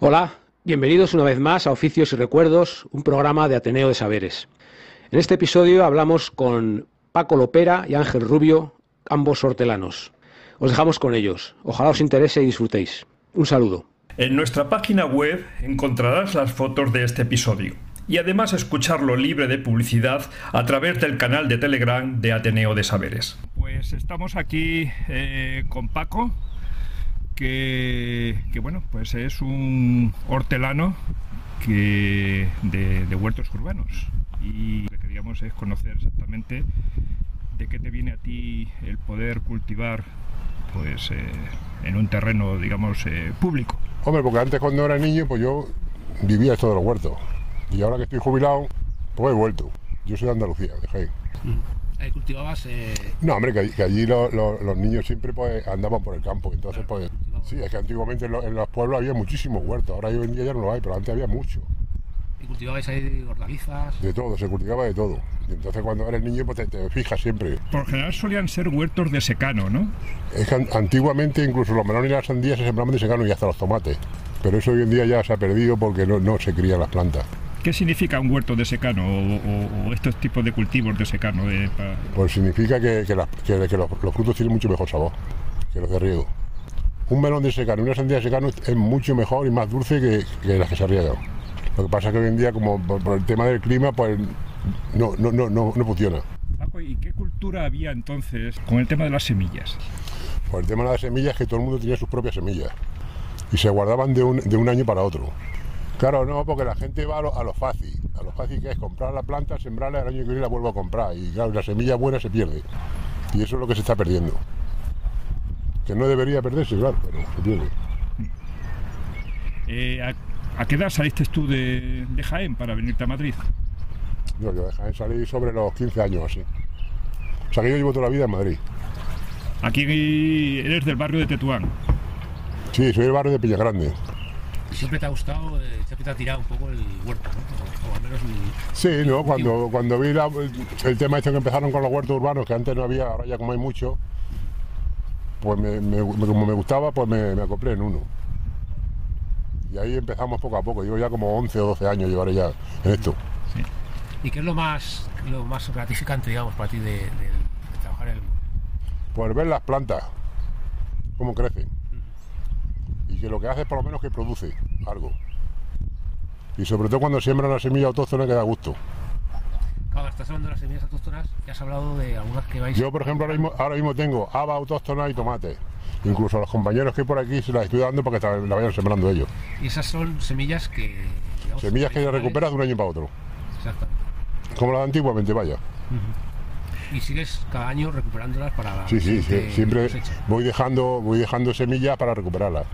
Hola, bienvenidos una vez más a Oficios y Recuerdos, un programa de Ateneo de Saberes. En este episodio hablamos con Paco Lopera y Ángel Rubio, ambos hortelanos. Os dejamos con ellos. Ojalá os interese y disfrutéis. Un saludo. En nuestra página web encontrarás las fotos de este episodio y además escucharlo libre de publicidad a través del canal de Telegram de Ateneo de Saberes. Pues estamos aquí eh, con Paco, que, que, bueno, pues es un hortelano que de, de, huertos urbanos y lo que queríamos es conocer exactamente de qué te viene a ti el poder cultivar pues eh, en un terreno digamos eh, público. Hombre, porque antes cuando era niño pues yo vivía esto de los huertos y ahora que estoy jubilado pues he vuelto. Yo soy de Andalucía, de Jaén. Ahí cultivabas. Eh... No, hombre, que, que allí lo, lo, los niños siempre pues, andaban por el campo. Entonces, pues. Sí, es que antiguamente en, lo, en, los pueblos había muchísimos huertos. Ahora hoy en día ya no lo hay, pero antes había mucho. ¿Y cultivabais ahí hortalizas? De todo, se cultivaba de todo. Y entonces cuando eres niño, pues te, te fijas siempre. Por general solían ser huertos de secano, ¿no? Es que antiguamente incluso los melones y las sandías se sembraban de secano y hasta los tomates. Pero eso hoy en día ya se ha perdido porque no, no se crían las plantas. ¿Qué significa un huerto de secano o, o, o estos tipos de cultivos de secano? Eh, para... Pues significa que, que, la, que, que los, los, frutos tienen mucho mejor sabor que los de riego. Un melón de secano y una sandía de secano es mucho mejor y más dulce que, que las que se riegan. Lo que pasa es que hoy en día, como por, por el tema del clima, pues no, no, no, no, no funciona. ¿y qué cultura había entonces con el tema de las semillas? Pues el tema de las semillas es que todo el mundo tenía sus propias semillas y se guardaban de un, de un año para otro. Claro, no, porque la gente va a lo, a lo, fácil. A lo fácil que es comprar la planta, sembrarla, el año que viene la vuelvo a comprar. Y claro, la semilla buena se pierde. Y eso es lo que se está perdiendo. Que no debería perderse, claro, pero se pierde. Eh, ¿a, ¿a, qué edad saliste tú de, de, Jaén para venirte a Madrid? No, yo de Jaén salí sobre los 15 años así. O sea que yo llevo toda la vida en Madrid. Aquí eres del barrio de Tetuán. Sí, soy del barrio de Peñagrande. siempre te ha gustado, eh, siempre te ha tirado un poco el huerto, ¿no? O, o al menos el... Sí, ¿no? Cuando, cuando vi la, el tema este que empezaron con los huertos urbanos, que antes no había, ahora ya como hay mucho, pues me, me, como me gustaba, pues me, me, acoplé en uno. Y ahí empezamos poco a poco. Llevo ya como 11 o 12 años llevaré ya en esto. Sí. ¿Y qué es lo más, lo más gratificante, digamos, para ti de, de, de trabajar en el Pues ver las plantas, cómo crecen y que lo que hace es por lo menos que produce algo. Y sobre todo cuando siembra una semilla autóctona que da gusto. Estás hablando de las semillas autóctonas y has hablado de algunas que vais... Yo, por ejemplo, ahora mismo, ahora mismo tengo haba autóctona y tomate. Incluso a los compañeros que hay por aquí se las estoy dando para que la vayan sembrando ellos. Y esas son semillas que... Digamos, semillas que recuperas de un año para otro. Exactamente. Como las de antiguamente, vaya. Uh -huh. Y sigues cada año recuperándolas para la Sí, sí, sí siempre voy dejando, voy dejando semillas para recuperarlas.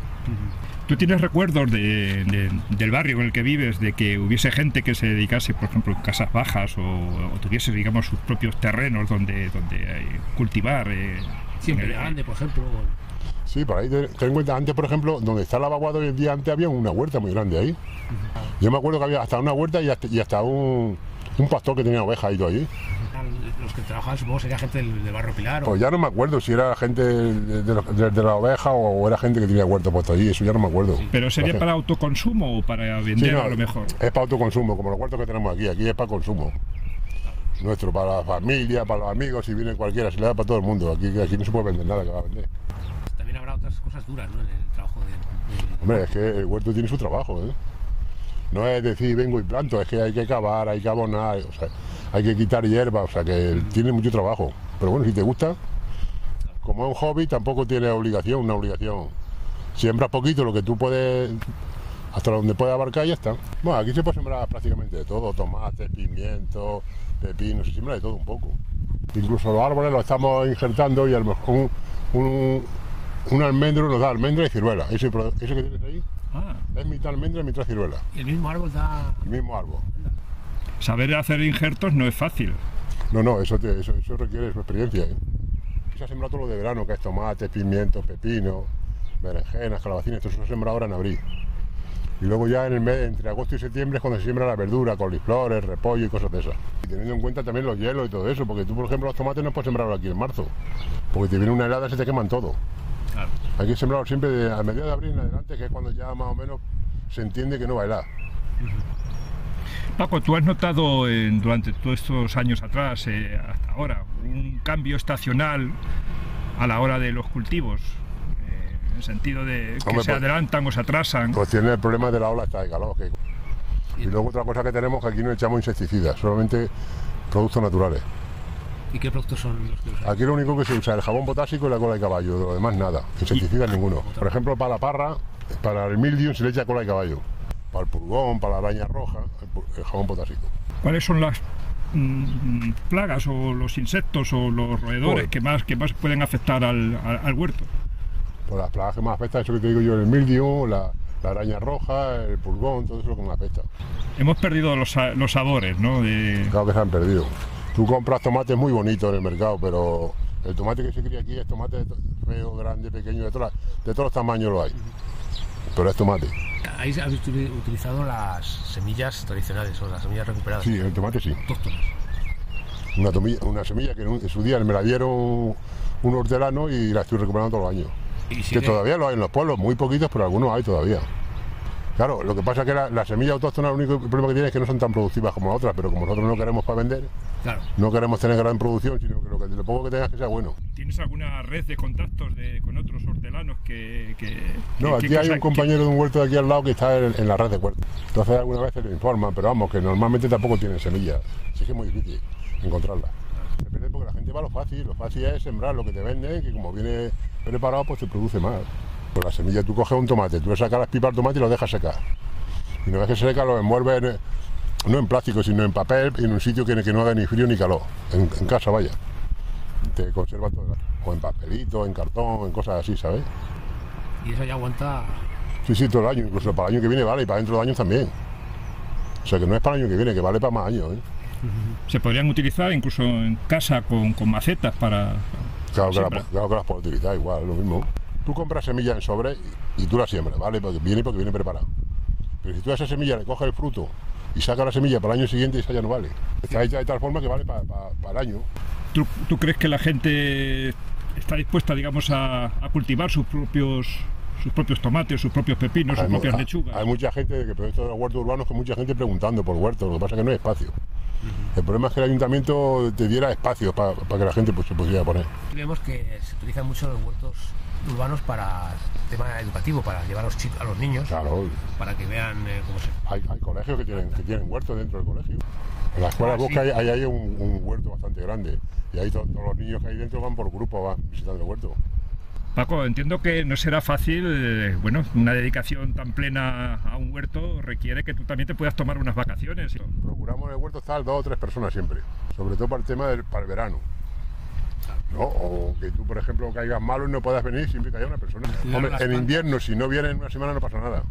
¿Tú tienes recuerdos de, de, del barrio en el que vives, de que hubiese gente que se dedicase, por ejemplo, en casas bajas o, o tuviese, digamos, sus propios terrenos donde, donde eh, cultivar? Eh, Siempre grande, por ejemplo. Sí, por ahí ten en cuenta, antes, por ejemplo, donde está la vaguada hoy en día, antes había una huerta muy grande ahí. Yo me acuerdo que había hasta una huerta y hasta, y hasta un, un pastor que tenía ovejas y todo allí los que trabajaban supongo sería gente del, del barrio Pilar o... pues ya no me acuerdo si era gente de, de, de, de la oveja o era gente que tenía huerto puesto allí eso ya no me acuerdo sí. pero sería para autoconsumo o para vender sí, no, a lo mejor es para autoconsumo como los huertos que tenemos aquí aquí es para consumo nuestro para la familia para los amigos si viene cualquiera se le da para todo el mundo aquí, aquí no se puede vender nada que va a vender también habrá otras cosas duras ¿no? en el trabajo de, hombre es que el huerto tiene su trabajo ¿eh? No es decir vengo y planto, es que hay que cavar, hay que abonar, hay que quitar hierba, o sea que tiene mucho trabajo. Pero bueno, si te gusta, como es un hobby, tampoco tiene obligación, una obligación. Siembras poquito, lo que tú puedes, hasta donde puedes abarcar y ya está. Bueno, aquí se puede sembrar prácticamente de todo, tomates, pimientos, pepinos, se siembra de todo un poco. Incluso los árboles los estamos injertando y a lo mejor un, un, almendro nos da almendra y ciruela. ¿Eso, eso que tienes ahí? Ah, Es mitad almendra y mitad ciruela. Y el mismo árbol da. El mismo árbol. saber hacer injertos no es fácil. No, no, eso, te- eso, eso requiere su experiencia. ¿eh? Se ha sembrado todo lo de verano, que es tomate, pimiento, pepino, berenjenas, calabacines, todo eso se sembra ahora en abril. Y luego ya en el mes, entre agosto y septiembre es cuando se siembra la verdura, coliflores, repollo y cosas de esas. Y teniendo en cuenta también los hielos y todo eso, porque tú, por ejemplo, los tomates no puedes sembrarlos aquí en marzo, porque te viene una helada y se te queman todo. Claro. Hay que siempre de, a mediados de abril en adelante, que es cuando ya más o menos se entiende que no va a helar. Paco, ¿tú has notado en- durante todos estos años atrás, eh, hasta ahora, un cambio estacional a la hora de los cultivos? Eh, en el sentido de que Hombre, se pues- adelantan o se atrasan. Pues tiene el problema de la ola esta de calor. que- Y luego otra cosa que tenemos que aquí no echamos insecticidas, solamente productos naturales. ¿Y qué productos son los que usan? Aquí lo único que se usa es el jabón potásico y la cola de caballo, de lo demás nada, insecticidas ninguno. Por ejemplo, para la parra, para el mildium se le echa cola de caballo. Para el pulgón, para la araña roja, el, jabón potásico. ¿Cuáles son las mm, plagas o los insectos o los roedores Joder. que más, que más pueden afectar al, al- al huerto? Por las plagas que más afectan, eso que te digo yo, el mildium, la, la araña roja, el pulgón, todo eso es lo que más afecta. Hemos perdido los, los sabores, ¿no? De, Claro que se han perdido. Tú compras tomates muy bonitos en el mercado, pero el tomate que se cría aquí es tomate feo, grande, pequeño, de, todas de todos los tamaños lo hay. Pero es tomate. Ahí habéis util- utilizado las semillas tradicionales o las semillas recuperadas. Sí, el tomate sí. Una, tomilla- una semilla que en, su día me la dieron un hortelano y la estoy recuperando todos los años. Y Que todavía lo hay en los pueblos, muy poquitos, pero algunos hay todavía. Claro, lo que pasa es que la, la semilla autóctona, el único problema que tiene es que no son tan productivas como las otras, pero como nosotros no queremos para vender, Claro. no queremos tener gran producción, sino que lo, que, lo poco que tengas que sea bueno. ¿Tienes alguna red de contactos de- con otros hortelanos que... que- No, aquí que- hay un compañero de un huerto de aquí al lado que está en, en la red de huerto. Entonces algunas veces le informan, pero vamos, que normalmente tampoco tienen semillas. Así que es muy difícil encontrarlas. Depende porque la gente va a lo fácil. Lo fácil es sembrar lo que te venden, que como viene preparado, pues te produce más. Pues la semilla, tú coges un tomate, tú le sacas las pipas al tomate y lo dejas secar. Y una vez que se seca, lo envuelves en- no en plástico, sino en papel y en un sitio que, que no haga ni frío ni calor. En, en casa, vaya. Te conserva todo. O en papelito, en cartón, en cosas así, ¿sabes? Y eso ya aguanta. Sí, sí, todo el año, incluso para el año que viene vale y para dentro de años también. O sea que no es para el año que viene, que vale para más años. ¿eh? se podrían utilizar incluso en casa con, con macetas para... Claro, que la- claro que las puedes utilizar igual, es lo mismo. Tú compras semillas en sobre y, y tú las siembras, ¿vale? Porque viene porque viene preparado. Pero si tú a esa semilla le coges el fruto y sacas la semilla para el año siguiente, esa ya no vale. Está hecha de tal forma que vale para, para- para el año. ¿Tú, tú crees que la gente está dispuesta, digamos, a, a cultivar sus propios sus propios tomates, sus propios pepinos, sus Hay propias hay- lechugas? Hay mucha gente que pero esto de los huertos urbanos, que mucha gente preguntando por huertos, lo que pasa es que no hay espacio. El problema es que el ayuntamiento te diera espacio para, para que la gente pues, se pudiera poner. Vemos que se utilizan mucho los huertos urbanos para tema educativo, para llevar a los chicos, a los niños, Claro, para que vean eh, cómo se. Hay, hay colegios que tienen, que tienen huertos dentro del colegio. En la escuela Ah, Bosca sí. hay, hay, hay un, un huerto bastante grande. Y ahí to- todos los niños que hay dentro van por grupo, van visitando el huerto. Paco, entiendo que no será fácil, eh, bueno, una dedicación tan plena a un huerto requiere que tú también te puedas tomar unas vacaciones. Procuramos en el huerto estar dos o tres personas siempre. Sobre todo para el tema del para el verano. ¿No? O que tú, por ejemplo, caigas malo y no puedas venir siempre que haya una persona. Hombre, en invierno, si no vienen una semana, no pasa nada.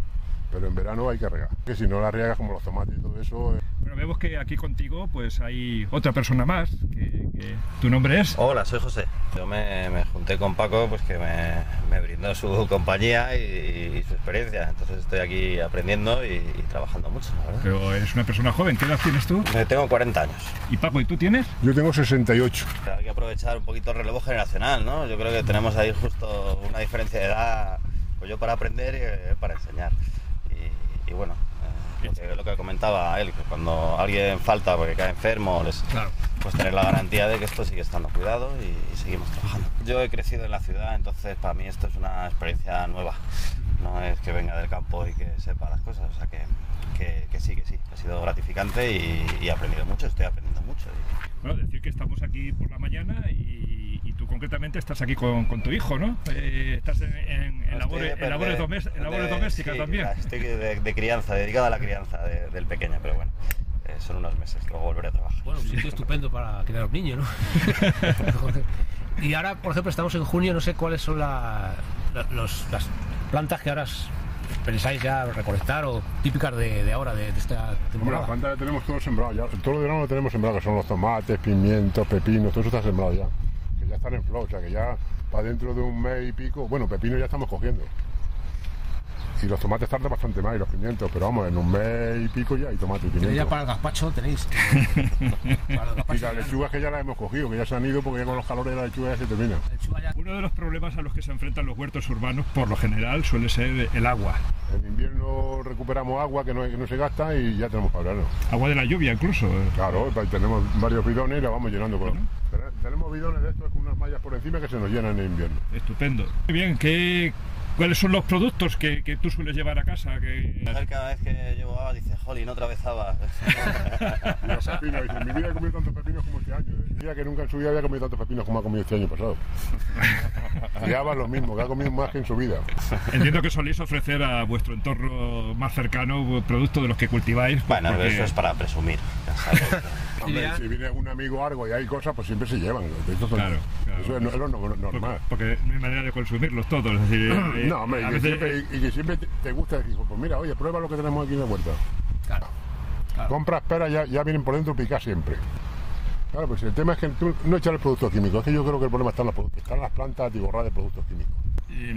Pero en verano hay que regar. Que si no la riegas como los tomates y todo eso, eh, Bueno, vemos que aquí contigo pues hay otra persona más, que, que tu nombre es... Hola, soy José. Yo me, me junté con Paco, pues que me, me brindó su compañía y, y su experiencia. Entonces estoy aquí aprendiendo y, y trabajando mucho, la verdad. Pero eres una persona joven, ¿qué edad tienes tú? Eh, Tengo 40 años. Y Paco, ¿y tú tienes? yo tengo 68. Hay que aprovechar un poquito el relevo generacional, ¿no? Yo creo que tenemos ahí justo una diferencia de edad, pues yo para aprender y él para enseñar. Y, bueno, eh, lo, que, lo que comentaba él, que cuando alguien falta porque cae enfermo, les, Claro. pues tener la garantía de que esto sigue estando cuidado y, y seguimos trabajando. Yo he crecido en la ciudad, entonces para mí esto es una experiencia nueva. No es que venga del campo y que sepa las cosas, o sea que, que, que sí, que sí. Ha sido gratificante y, y he aprendido mucho, estoy aprendiendo mucho. y- Bueno, decir que estamos aquí por la mañana y, y tú concretamente estás aquí con, con tu hijo, ¿no? Eh, estás en, en- en labores, en de- domésticas sí, también. Estoy de, de crianza, dedicado a la crianza de- del pequeño, pero bueno, eh, son unos meses, luego volveré a trabajar. Bueno, un sitio estupendo para criar a un niño, ¿no? Y ahora, por ejemplo, estamos en junio, no sé cuáles son la- la- los- las plantas que ahora pensáis ya recolectar o típicas de, ahora, de, esta temporada? plantas ya tenemos todo sembrado, ya, todo el verano lo tenemos sembrado, que son los tomates, pimientos, pepinos, todo eso está sembrado ya. Que ya están en flor, o sea que ya para dentro de un mes y pico, bueno, pepino ya estamos cogiendo. Y los tomates tardan bastante más y los pimientos, pero vamos, en un mes y pico ya hay tomate y ¿Tenéis pimiento. ya para el gazpacho? ¿Tenéis? para el Y gazpacho, las lechugas que ya las hemos cogido, que ya se han ido porque ya con los calores la lechuga ya se termina. Uno de los problemas a los que se enfrentan los huertos urbanos, por lo general, suele ser el agua. En invierno recuperamos agua que no, que no se gasta y ya tenemos para verano. Agua de la lluvia incluso. Claro, tenemos varios bidones y la vamos llenando con. Ten- Tenemos bidones de estos con unas mallas por encima que se nos llenan en invierno. Estupendo. Muy bien, ¿qué, ¿cuáles son los productos que, que tú sueles llevar a casa? Que... Mi mujer cada vez que llevo habas dice, jolín, otra vez habas. Los pepinos, dice, en mi vida he comido tantos pepinos como este año. Decía que nunca en su vida había comido tantos pepinos como ha comido este año pasado. Y habas lo mismo, que ha comido más que en su vida. Entiendo que soléis ofrecer a vuestro entorno más cercano productos de los que cultiváis. pues, bueno, porque- eso es para presumir. ya sabes. Hombre, si viene un amigo algo y hay cosas, pues siempre se llevan. Son- Claro, claro. eso es, no- es lo no- porque, normal. porque no hay manera de consumirlos todos. Eh, No, hombre, y que, veces- siempre, y que siempre te, te gusta decir, pues mira, oye, prueba lo que tenemos aquí en la huerta. Claro. claro. Compras peras, ya, ya vienen por dentro picadas siempre. Claro, pues el tema es que tú no echar el producto químico. Es que yo creo que el problema está en, los productos, está en las plantas atiborradas de productos químicos. eh,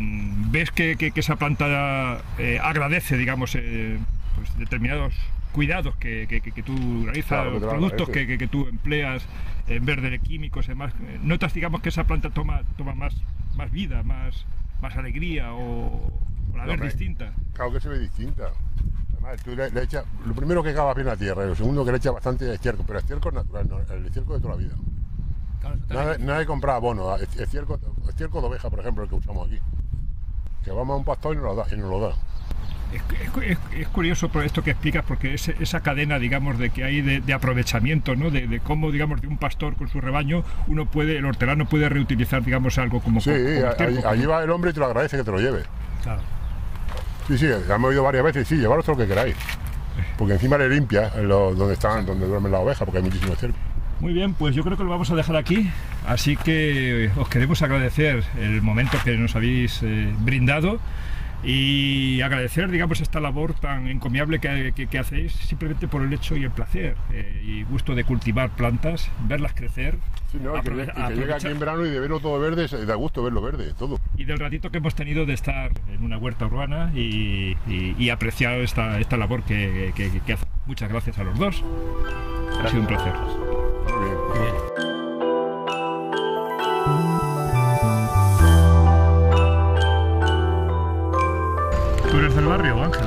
ves que, que- que esa planta eh, agradece, digamos, eh, pues determinados cuidados que, que- que- que tú realizas, Claro, que te lo productos agradece. que, que- que tú empleas en vez de químicos y demás. eh, Notas, digamos, que esa planta toma, toma más, más vida, más, más alegría o, o la ves distinta. Claro que se ve distinta. Además, tú le, le echas, lo primero que cava bien la tierra, y lo segundo que le echas bastante estiércol, pero estiércol natural, no, el estiércol de toda la vida. Claro, Nada, nada de comprar abono, esti- estiércol, estiércol de oveja, por ejemplo, el que usamos aquí. Que vamos a un pastor y nos lo da. Y nos lo da. Es, es- es- es curioso por esto que explicas, porque es esa cadena, digamos, de que hay de, de aprovechamiento, ¿no? De, de cómo, digamos, de un pastor con su rebaño, uno puede, el hortelano puede reutilizar, digamos, algo como Sí, como allí, va el hombre y te lo agradece que te lo lleve. Claro. Sí, sí, ya hemos oído varias veces, sí, llevaros todo lo que queráis. Porque encima le limpia lo- donde están, donde duermen las ovejas, porque hay muchísimo estiércol. Muy bien, pues yo creo que lo vamos a dejar aquí, así que os queremos agradecer el momento que nos habéis eh, brindado y agradecer, digamos, esta labor tan encomiable que, que- que hacéis simplemente por el hecho y el placer eh, y gusto de cultivar plantas, verlas crecer Sí, no, que, que llega aquí en verano y de verlo todo verde, se- da gusto verlo verde, todo. y del ratito que hemos tenido de estar en una huerta urbana y, y- y apreciar esta, esta labor que, hacen. Muchas gracias a los dos. Ha sido un placer. Muy bien. Muy bien. Eres del barrio, Ángel?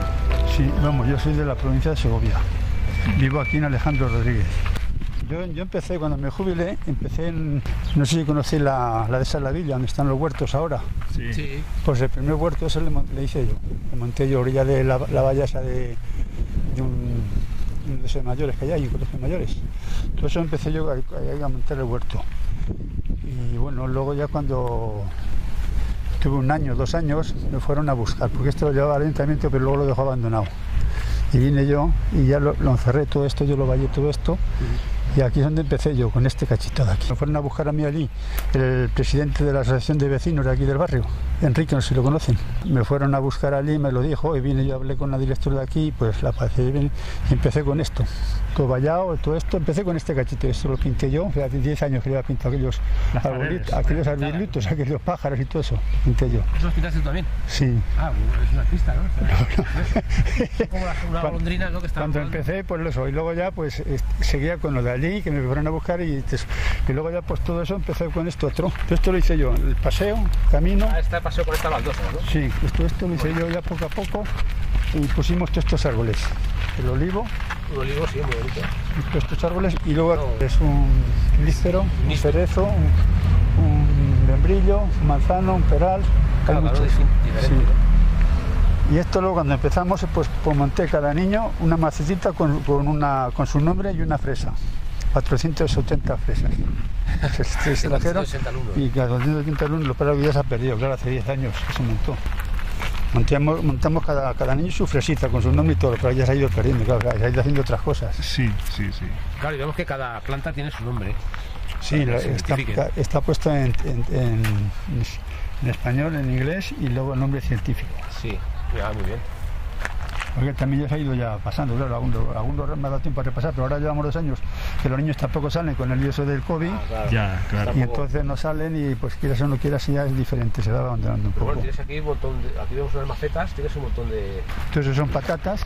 Sí, vamos, yo soy de la provincia de Segovia. Vivo aquí en Alejandro Rodríguez. Yo, yo empecé, cuando me jubilé, empecé en, no sé si conocí la, la de Salavilla, donde están los huertos ahora. Sí. Sí. Pues el primer huerto ese le, le hice yo. Le monté yo a orilla de la, la valla esa de, de un, de mayores que hay colegio de mayores. Todo eso empecé yo a, a- a montar el huerto. Y bueno, luego ya cuando tuve un año, dos años, me fueron a buscar, porque esto lo llevaba al ayuntamiento, pero luego lo dejó abandonado. Y vine yo y ya lo, lo encerré todo esto, yo lo vallé todo esto. Y aquí es donde empecé yo, con este cachito de aquí. Me fueron a buscar a mí allí, el presidente de la asociación de vecinos de aquí del barrio, Enrique, no sé si lo conocen. Me fueron a buscar allí, me lo dijo, y vine yo, hablé con la directora de aquí, pues la pasé y empecé con esto. Todo vallado, todo esto, empecé con este cachito, esto lo pinté yo, hace 10 años que lleva pintado aquellos arbolitos, aquellos arbolitos, aquellos pájaros y todo eso, lo pinté yo. ¿Eso lo pintaste tú también? Sí. Ah, es una artista, ¿no? Es como la- una Cuando- golondrina, ¿no? Que Cuando empecé, pues eso, y luego ya pues seguía con lo de que me fueron a buscar y, y luego ya pues todo eso empecé con esto otro. Esto lo hice yo, el paseo, camino, Ah, esta paseo por esta baldosa, ¿no? sí, esto, esto lo hice yo ya poco a poco y pusimos todos estos árboles, el olivo, Un olivo, sí, muy bonito. todos estos árboles y luego No. es un lícero, un cerezo, un, un membrillo, un manzano, un peral, Claro. Y esto luego cuando empezamos, pues, pues monté cada niño una macetita con, con, una, con su nombre y una fresa. 470 fresas. Se, se- se trajeron 470 alumnos. y cada 470 alumnos, lo pero ya se ha perdido, claro, hace 10 años que se montó. Montamos, montamos cada, cada niño su fresita con su nombre y todo, pero ya se ha ido perdiendo, claro, se ha ido haciendo otras cosas. Sí, sí, sí. Claro, y vemos que cada planta tiene su nombre. Sí, la- está, está puesto en, en- en- en español, en inglés y luego el nombre científico. Sí. Ya, muy bien. Porque también ya se ha ido ya pasando, claro, algunos, algunos me ha dado tiempo a repasar, pero ahora llevamos dos años que los niños tampoco salen con el eso del COVID. Ah, claro. Ya, claro. Y entonces no salen y pues quieras o no quieras ya es diferente, se va abandonando un Pero poco. bueno, tienes aquí un montón de. Aquí vemos unas macetas, tienes un montón de. Entonces son patatas,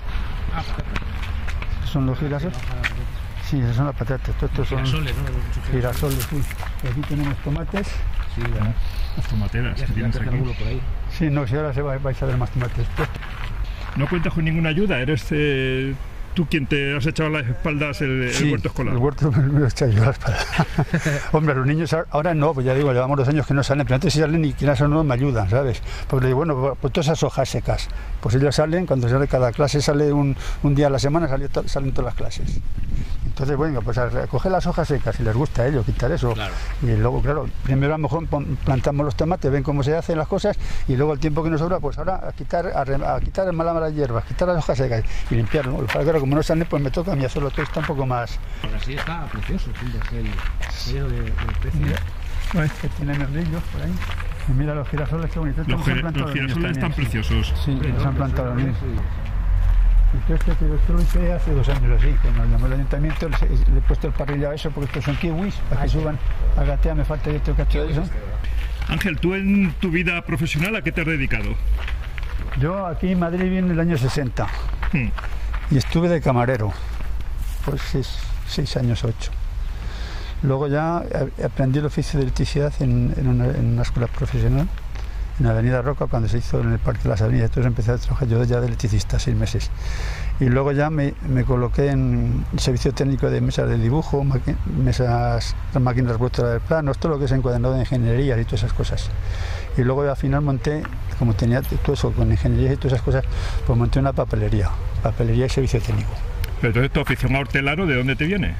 Ah, patatas. son los girasoles. Sí, esas son las patatas, todos estos son Girasoles, ¿no? girasoles. sí. Y aquí tenemos tomates. Sí, ya. Las tomateras que tienes aquí. alguno por ahí. Sí, no, si ahora se va, vais a ver más tomates. No cuentas con ninguna ayuda, eres eh, tú quien te has echado a las espaldas el, el Sí, huerto escolar. El huerto me lo he echado yo a la espalda. Hombre, los niños ahora- no, pues ya digo, llevamos dos años que no salen, pero antes sí salen y quieras o no me ayudan, ¿sabes? Porque digo, bueno, pues todas esas hojas secas, pues ellos salen, cuando sale cada clase sale un, un día a la semana, sale to- salen todas las clases. Entonces, bueno, pues a recoger las hojas secas, si les gusta a ellos, quitar eso. Claro. Y luego, claro, primero a lo mejor plantamos los tomates, ven cómo se hacen las cosas, y luego el tiempo que nos sobra, pues ahora a quitar, a, re- a quitar malas malas hierbas, quitar las hojas secas y limpiarlo. Que Claro, como no salen, pues me toca a mí hacerlo todo, está un poco más... Ahora sí está precioso, sí, el de, de especies. Mira, que tiene merlillos por ahí. Y mira los girasoles, qué bonitos. Los, plantado los girasoles están preciosos. Sí, los han plantado todo este, esto lo hice hace dos años así, cuando llamó el ayuntamiento, le, le he puesto el parrilla a eso porque estos son kiwis, para que suban a gatear, me falta otro cacho de eso. Ángel, tú en tu vida profesional, ¿a qué te has dedicado? Yo aquí en Madrid vine en el año 60 Hmm. y estuve de camarero, pues seis, seis años, ocho. Luego ya eh, aprendí el oficio de electricidad en, en una, en una escuela profesional, en Avenida Roca, cuando se hizo en el Parque de las Avenidas. Entonces empecé a trabajar yo ya de electricista, seis meses. Y luego ya me, me coloqué en servicio técnico de mesas de dibujo, mesas, máquinas vuestras de planos, todo lo que es encuadernado de ingeniería y todas esas cosas. Y luego al final monté, como tenía todo eso con ingeniería y todas esas cosas, pues monté una papelería, papelería y servicio técnico. Pero entonces tu afición a hortelano, ¿de dónde te viene?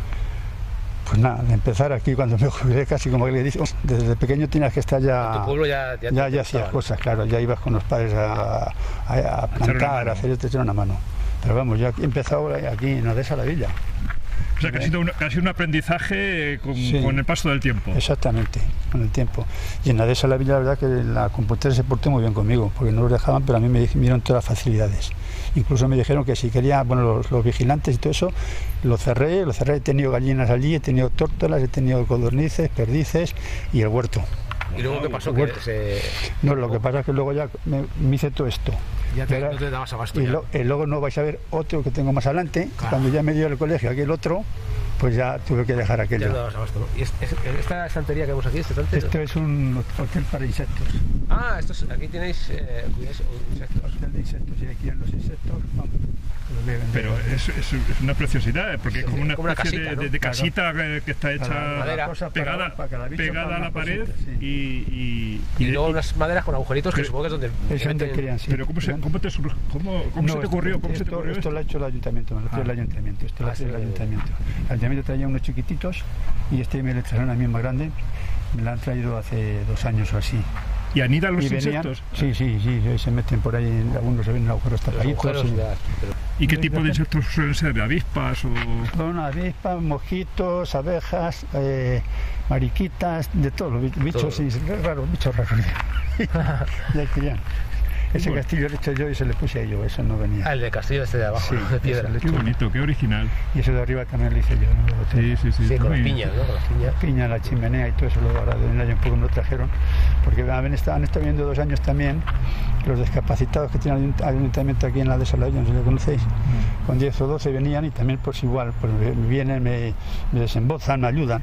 Pues nada, de empezar aquí cuando me jubilé casi como que le dije, desde pequeño tenías que estar Tu ya... pueblo ya, ya, Ya, hacías cosas, claro, ya ibas con los padres a, a- a una plantar, a hacer te echar una mano. Pero vamos, yo he empezado aquí en Adesa la Villa. Sea, que ha sido un, que ha sido un aprendizaje con, Sí. con el paso del tiempo. Exactamente, con el tiempo. Y en Adesa la Villa, la verdad que la computadora se portó muy bien conmigo, porque no los dejaban, pero a mí me dieron todas las facilidades. Incluso me dijeron que si quería, bueno, los, los vigilantes y todo eso, lo cerré, lo cerré, he tenido gallinas allí, he tenido tórtolas, he tenido codornices, perdices y el huerto. ¿Y luego qué pasó? Bueno. Que se, No, lo que pasa es que luego ya me, me hice todo esto. ya te, Era- no te dabas abasto. Y, lo- y luego no vais a ver otro que tengo más adelante, Claro. cuando ya me dio el colegio aquel otro, pues ya tuve que dejar Ya aquello. no dabas abasto, ¿no? ¿Y es- es- esta estantería que vemos aquí, este estante? Esto es un hotel para insectos. Ah, esto es- aquí tenéis eh, insectos. Hotel de insectos, y aquí en los insectos, vamos. Pero es, es- es una preciosidad, ¿eh? porque es como una como una especie casita, de, ¿no? de- de Claro. casita que, que está hecha Para- para- pegada, para cada bicho, pegada a la pared cosita, sí. y, y- Y y- luego y- unas maderas con agujeritos que Pero- supongo que es donde. Es donde meten- crían, sí. Pero ¿cómo, se, cómo te, cómo, cómo No, se te ocurrió? ¿Cómo se te esto, ocurrió esto esto? lo ha hecho el ayuntamiento, me lo ha hecho Ah. el ayuntamiento. Esto lo Ah, ha hecho el ayuntamiento. Ayuntamiento traía unos chiquititos y este me lo trajeron a mí más grande. Me lo han traído hace dos años o así. ¿Y anidan los y venían, insectos? sí, sí, sí, se meten por ahí, algunos se ven en agujeros los tapaditos. agujeros y- pero- ¿Y qué tipo de insectos suelen ser? ¿Avispas o...? Son avispas, mosquitos, abejas, eh, mariquitas, de todo, los bi- bichos, Todo. sí, raros, bichos raros. Ese Bueno. castillo lo he hecho yo y se le puse a ello, eso no venía. Ah, el de castillo este de abajo, Sí, de piedra. Qué bonito, qué original. Y eso de arriba también lo hice yo. ¿no? Sí, sí, sí. Sí, con las muy bien. piñas, ¿no? Con las piñas. piña, la chimenea y todo eso, lo ahora de un año un poco me lo trajeron, porque han estado, han estado viendo dos años también los discapacitados que tiene el ayunt- ayuntamiento aquí en la de Saladillo, no sé si lo conocéis, con 10 o 12 venían y también pues igual, pues me- vienen, me, me desembozan, me ayudan.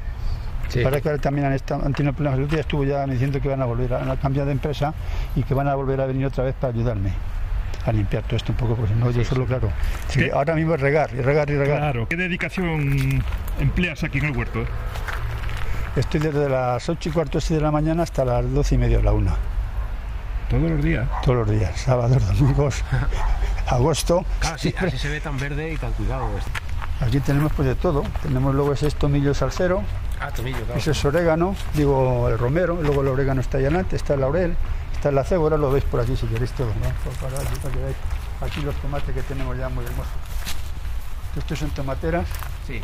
Sí. Para que ahora también han, estado, han tenido problemas. El otro día estuvo ya diciendo que van a volver, a, han cambiado de empresa y que van a volver a venir otra vez para ayudarme a limpiar todo esto un poco, porque si no, yo solo, claro. Ahora mismo es regar, y regar, y regar. Claro. ¿Qué dedicación empleas aquí en el huerto? Estoy desde las 8 y cuarto así de la mañana hasta las 12 y media o la 1. Todos los días. todos los días, sábados, domingos, agosto. Claro, sí, así se ve tan verde y tan cuidado. esto. Aquí tenemos pues de todo. Tenemos luego ese es tomillo salsero, Ah, tomillo, claro. ese es orégano, digo el romero, luego el orégano está adelante, está el laurel, está el acebo, ahora lo veis por aquí si queréis todo. aquí, los tomates que tenemos ya muy hermosos. Estos son tomateras, Sí.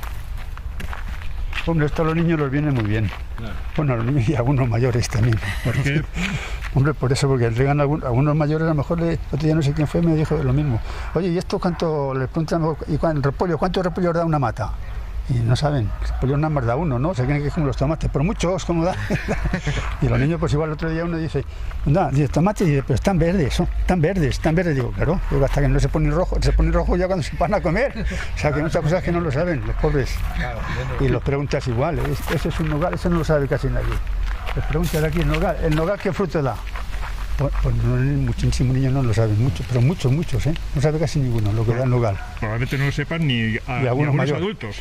Hombre, esto a los niños los viene muy bien. Bueno, a los niños y a algunos mayores también. ¿Por qué? Hombre, por eso, porque algún- algunos mayores, a lo mejor, le, otro día no sé quién fue, me dijo lo mismo. Oye, ¿y esto cuánto le preguntan? ¿Y cuán- repollo? ¿Cuántos repollos da una mata? Y no saben, repollo nada más da uno, ¿no? Se creen que es como los tomates, pero muchos, ¿cómo da? y los niños, pues igual el otro día uno dice, da, dice tomates, y dice, pero están verdes, son, están verdes, están verdes. Digo, claro, digo, hasta que no se ponen rojo, se ponen rojo ya cuando se van a comer. O sea, que muchas cosas que no lo saben, los pobres. Y los preguntas igual, ¿es- ese es un nogal, eso no lo sabe casi nadie. Les preguntas aquí, ¿el nogal, ¿el nogal qué fruto da? Pues, pues no, muchísimos niños no lo saben, muchos, pero muchos, muchos, ¿eh? No sabe casi ninguno lo que da el nogal. Probablemente no lo sepan ni, a- Y ni algunos adultos.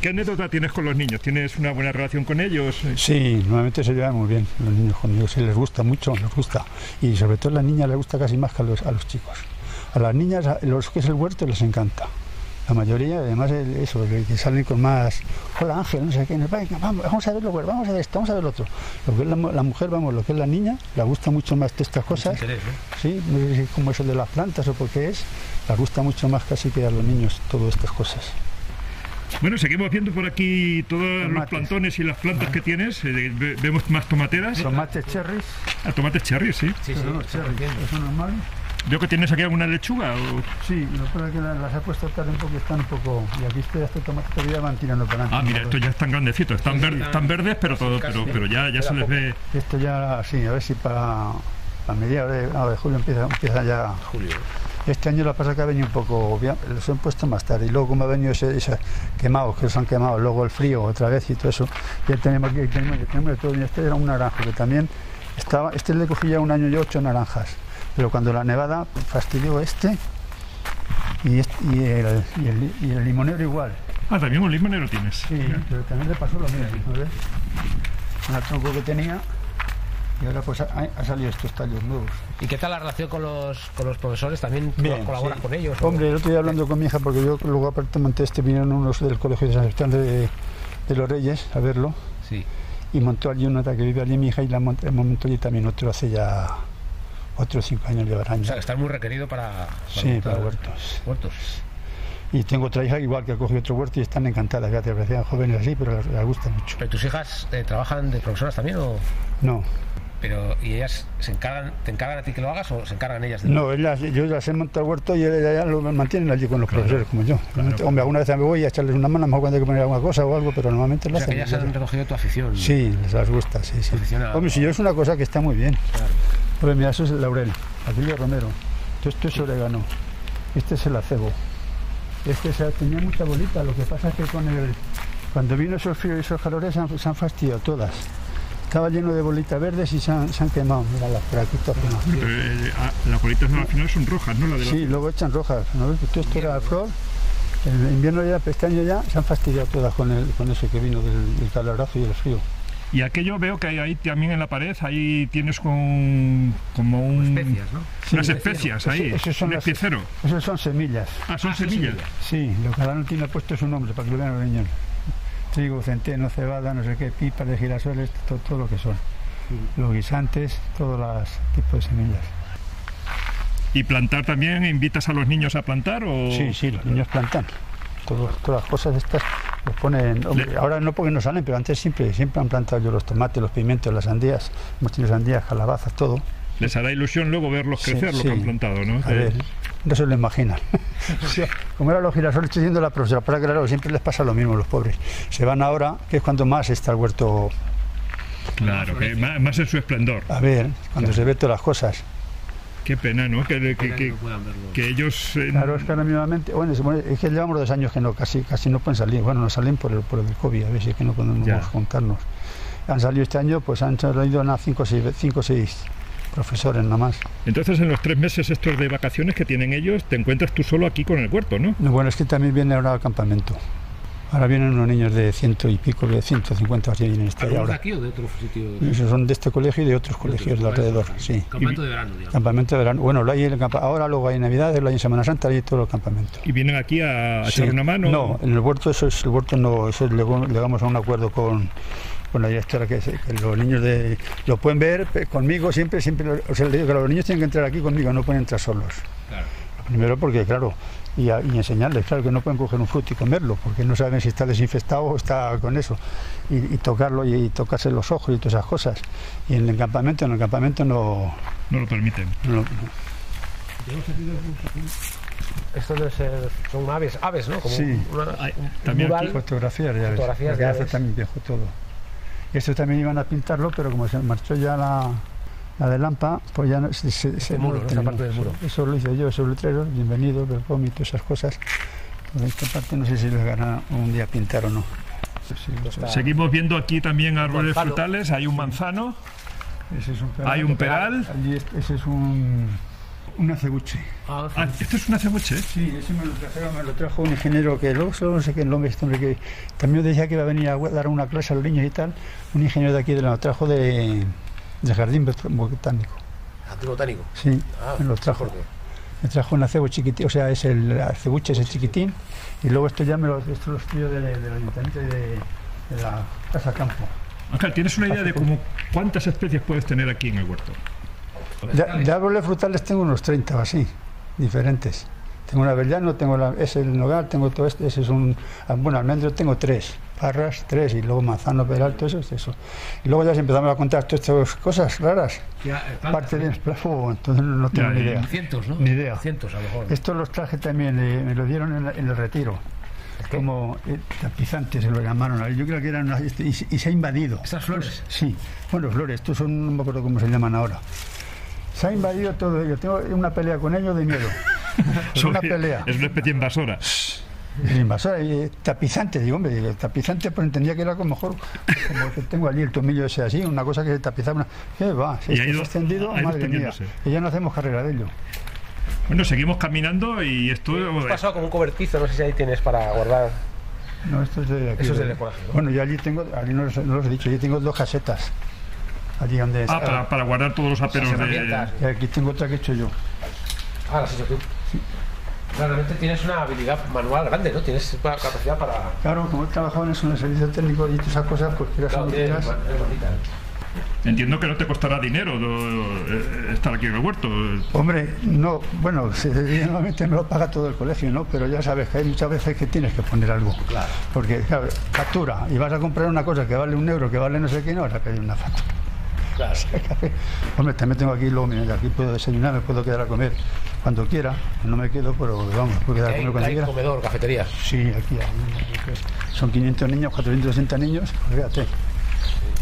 ¿Qué anécdota tienes con los niños? ¿Tienes una buena relación con ellos? Sí, normalmente se llevan muy bien los niños conmigo, sí, les gusta mucho, les gusta. Y sobre todo a las niñas les gusta casi más que a los, a los chicos. A las niñas, a los que es el huerto, les encanta. La mayoría, además, el- eso, el que salen con más. Hola Ángel, no sé qué, venga, vamos, vamos a ver lo bueno, vamos a ver esto, vamos a ver lo otro. Lo que es la, mu- la mujer, vamos, lo que es la niña, le gusta mucho más estas cosas. interés, Sí, no sé si como eso de las plantas o por qué es, les gusta mucho más casi que a los niños todas estas cosas. Bueno, seguimos viendo por aquí todos los plantones y las plantas que tienes. Eh, ve- vemos más tomateras. Tomates cherries, Ah, tomates cherry, sí. Sí, sí, no cherries. ¿eso normal? Veo que tienes aquí alguna lechuga. o- Sí, lo que pasa es que la- las he puesto tarde un poco, están un poco. Y aquí estoy, este tomate todavía van tirando para adelante. Ah, mira, estos ya están grandecitos. Están, ver- están verdes, pero, todo, pero, pero ya, ya se les ve. Esto ya, sí, a ver si para, para mediados de, ah, de julio empieza, empieza ya. Julio. Este año la pasa que ha venido un poco, bien, los han puesto más tarde. Y luego, como ha venido ese, ese quemados, que los han quemado, luego el frío otra vez y todo eso. Ya tenemos aquí, tenemos, tenemos de todo. Y este era un naranjo que también estaba. Este le cogí ya un año y ocho naranjas. Pero cuando la nevada fastidió este. Y, este- y, el, y, el, y el limonero igual. Ah, también un limonero tienes. Sí, pero también le pasó lo mismo, ¿ves? Un tronco que tenía y ahora pues ha, ha salido estos tallos nuevos. ¿Y qué tal la relación con los, con los profesores? ¿También Bien, colaboras sí. con ellos? Hombre, el otro día hablando con mi hija, porque yo luego aparte monté este, vinieron unos del Colegio de San Sebastián de, de los Reyes a verlo Sí. y montó allí una que vive allí mi hija y la montó, montó allí también otro hace ya cuatro o cinco años llevará O años. sea, que estás muy requerido para, para Sí, montar para huertos. huertos. Y tengo otra hija igual que ha cogido otro huerto y están encantadas, fíjate, parecían jóvenes así, pero les, les gusta mucho. ¿Pero tus hijas eh, trabajan de profesoras también o...? No, Pero, ¿y ellas se encargan, te encargan a ti que lo hagas o se encargan ellas de No, ellas, yo las he montado huerto y ellas lo mantienen allí con los profesores como yo. Hombre, alguna vez me voy a echarles una mano, a lo mejor cuando hay que poner alguna cosa o algo, pero normalmente lo O sea, que hacen. ellas han recogido tu afición. Sí, les gusta, sí, sí. Hombre, si yo es una cosa que está muy bien. Claro. Hombre, mira, eso es el laurel, aquello romero, esto es orégano, este es el acebo. Este se, tenía mucha bolita, lo que pasa es que con el, cuando vino esos fríos y esos calores se han, se han fastidiado todas. Estaba lleno de bolitas verdes y se han, se han quemado. Mira las por aquí. Pero, eh, ah, las bolitas no, al final son rojas, ¿no? La de la- Sí, luego echan rojas. ¿no ves? Todo esto era flor. El invierno ya, este año ya, se han fastidiado todas con, el, con eso que vino del, del calorazo y el frío. Y aquello veo que hay ahí también en la pared, ahí tienes con, como un, Especias, ¿no? unas especias eso- ahí, esos son un las- espicero. Esos son semillas. Ah, son semillas. Sí, lo cada uno tiene puesto su nombre para que lo vean los niños. Trigo, centeno, cebada, no sé qué, pipas de girasoles, todo, todo lo que son. Los guisantes, todos los tipos de semillas. ¿Y plantar también? ¿Invitas a los niños a plantar? O... Sí, sí, los niños plantan. Todo- todas las cosas estas los ponen. hombre, ahora no porque no salen, pero antes siempre, siempre han plantado yo los tomates, los pimientos, las sandías. Hemos tenido sandías, calabazas, todo. Les hará ilusión luego verlos Sí, crecer lo sí. que han plantado, ¿no? A ver, no se lo imaginan. O sea, Como eran los girasoles, estoy diciendo la profesora, para que claro, siempre les pasa lo mismo a los pobres. Se van ahora, que es cuando más está el huerto. Claro, que más, más en su esplendor. A ver, cuando se ve todas las cosas. Qué pena, ¿no? Que, ellos... eh, Claro, es que ahora mismamente, bueno, es, que llevamos dos años que no, casi, casi no pueden salir. Bueno, no salen por el, por el COVID, a ver si es que no podemos Ya. juntarnos. Han salido este año, pues han salido a 5 o 6 cinco, o seis profesores nada más. Entonces en los tres meses estos de vacaciones que tienen ellos, te encuentras tú solo aquí con el huerto, ¿no? No, Bueno, es que también viene ahora al campamento. Ahora vienen unos niños de ciento y pico, de 150 así vienen este ¿Algunos de ahora. aquí o de otro sitio? Esos son de este colegio y de otros colegios de alrededor, sí. Campamento de verano, digamos. Campamento de verano. Bueno, lo hay en el campa- ahora luego hay Navidad, lo hay en Semana Santa, hay todos los campamentos. Y vienen aquí a, a Sí. echar una mano. No, en el huerto eso es el huerto no, eso es- llegó- llegamos a un acuerdo con, con la directora que, los niños de lo pueden ver conmigo siempre, siempre, o sea, le digo que los niños tienen que entrar aquí conmigo, no pueden entrar solos. Claro. Primero porque, claro, y, a- y enseñarles, claro, que no pueden coger un fruto y comerlo, porque no saben si está desinfectado o está con eso. Y, y tocarlo y, tocarse los ojos y todas esas cosas. Y en el campamento, en el campamento no... No lo permiten. no- no. Esto debe ser, son aves, aves, ¿no? Como Sí. una- Ay, un también mural. aquí- Fotografías, ya ves. Fotografías de hace aves. también viejo todo. Estos también iban a pintarlo, pero como se marchó ya la, la de Lampa, pues ya no, se, se- se- El muro, parte del muro. Eso lo hice yo, esos letreros, bienvenido, welcome y todas esas cosas. Por esta parte no sé si les gana un día pintar o no. Sí, Está- Seguimos viendo aquí también árboles Manzano. frutales. Hay un manzano. ese es un peral. Hay un peral. Allí es- ese es un, un acebuche. Ah, Ah, esto es una cebuche. Sí, ese me lo, trajeron, me lo trajo un ingeniero que luego solo no sé qué nombre este hombre que también decía que iba a venir a dar una clase a los niños y tal. Un ingeniero de aquí de la lo trajo de, del jardín bot- botánico. jardín botánico. Sí, Ah, me lo trajo. Me trajo un acebo chiquitín, o sea, es el acebuche ese chiquitín. Y luego esto ya me lo, esto lo estudio del, del ayuntamiento y de, de la Casa Campo. Ángel, ¿tienes una idea de cómo, cuántas especies puedes tener aquí en el huerto? De, de árboles frutales tengo unos 30 o así, diferentes. Tengo un avellano, tengo la, ese el nogal, tengo todo este, ese es un, ah, bueno, almendro tengo tres, parras tres y luego manzano, peral, todo eso es eso. Y luego ya se empezamos a contar todas estas cosas raras, Ya, eh, parte de ¿no? plafo, entonces no tengo Ya, ni y- idea. Cientos, ¿no? Ni idea. Cientos, a lo mejor. Estos los traje también, eh, me lo dieron en, la- en el retiro, como eh, tapizantes se lo llamaron. Yo creo que eran, y, y se ha invadido. ¿Estas flores? Sí, bueno, flores, estos son, no me acuerdo cómo se llaman ahora. Se ha invadido todo ello. Tengo una pelea con ellos de miedo. Pues una pelea. Es una especie invasora. El invasor, eh, tapizante, digo, hombre, tapizante, pues entendía que era como mejor, como que tengo allí el tomillo ese así, una cosa que se tapizaba. Una, ¿Qué va? Si ha ido- ha extendido, ha ido madre mía. Y ya no hacemos carrera de ello. Bueno, seguimos caminando y esto... Hemos pasado como un cobertizo, no sé si ahí tienes para guardar. No, esto es de aquí. Eso es de- ¿no? Bueno, yo allí tengo, allí no, los- no los he dicho, allí tengo dos casetas. Allí donde Ah, está. para, para guardar todos los aperos Las de... Y aquí tengo otra que he hecho yo. Ah, las has hecho tú. Claramente tienes una habilidad manual grande, ¿no? Tienes pa- capacidad para. Claro, como he trabajado en eso, en el servicio técnico y todas esas cosas, pues quieras o Claro, tienes es bonita, ¿eh? Entiendo que no te costará dinero do- eh, estar aquí en el huerto. Hombre, no, bueno, normalmente me lo paga todo el colegio, ¿no? Pero ya sabes que hay muchas veces que tienes que poner algo. Claro. Porque, claro, factura, y vas a comprar una cosa que vale un euro, que vale no sé qué, no vas a pedir una factura. Claro. Hombre, también tengo aquí, luego, mira, aquí puedo desayunar, me puedo quedar a comer cuando quiera. No me quedo, pero vamos, puedo quedar a comer cuando hay quiera. comedor, cafetería. Sí, aquí hay. Son 500 niños, 460 niños, pues fíjate.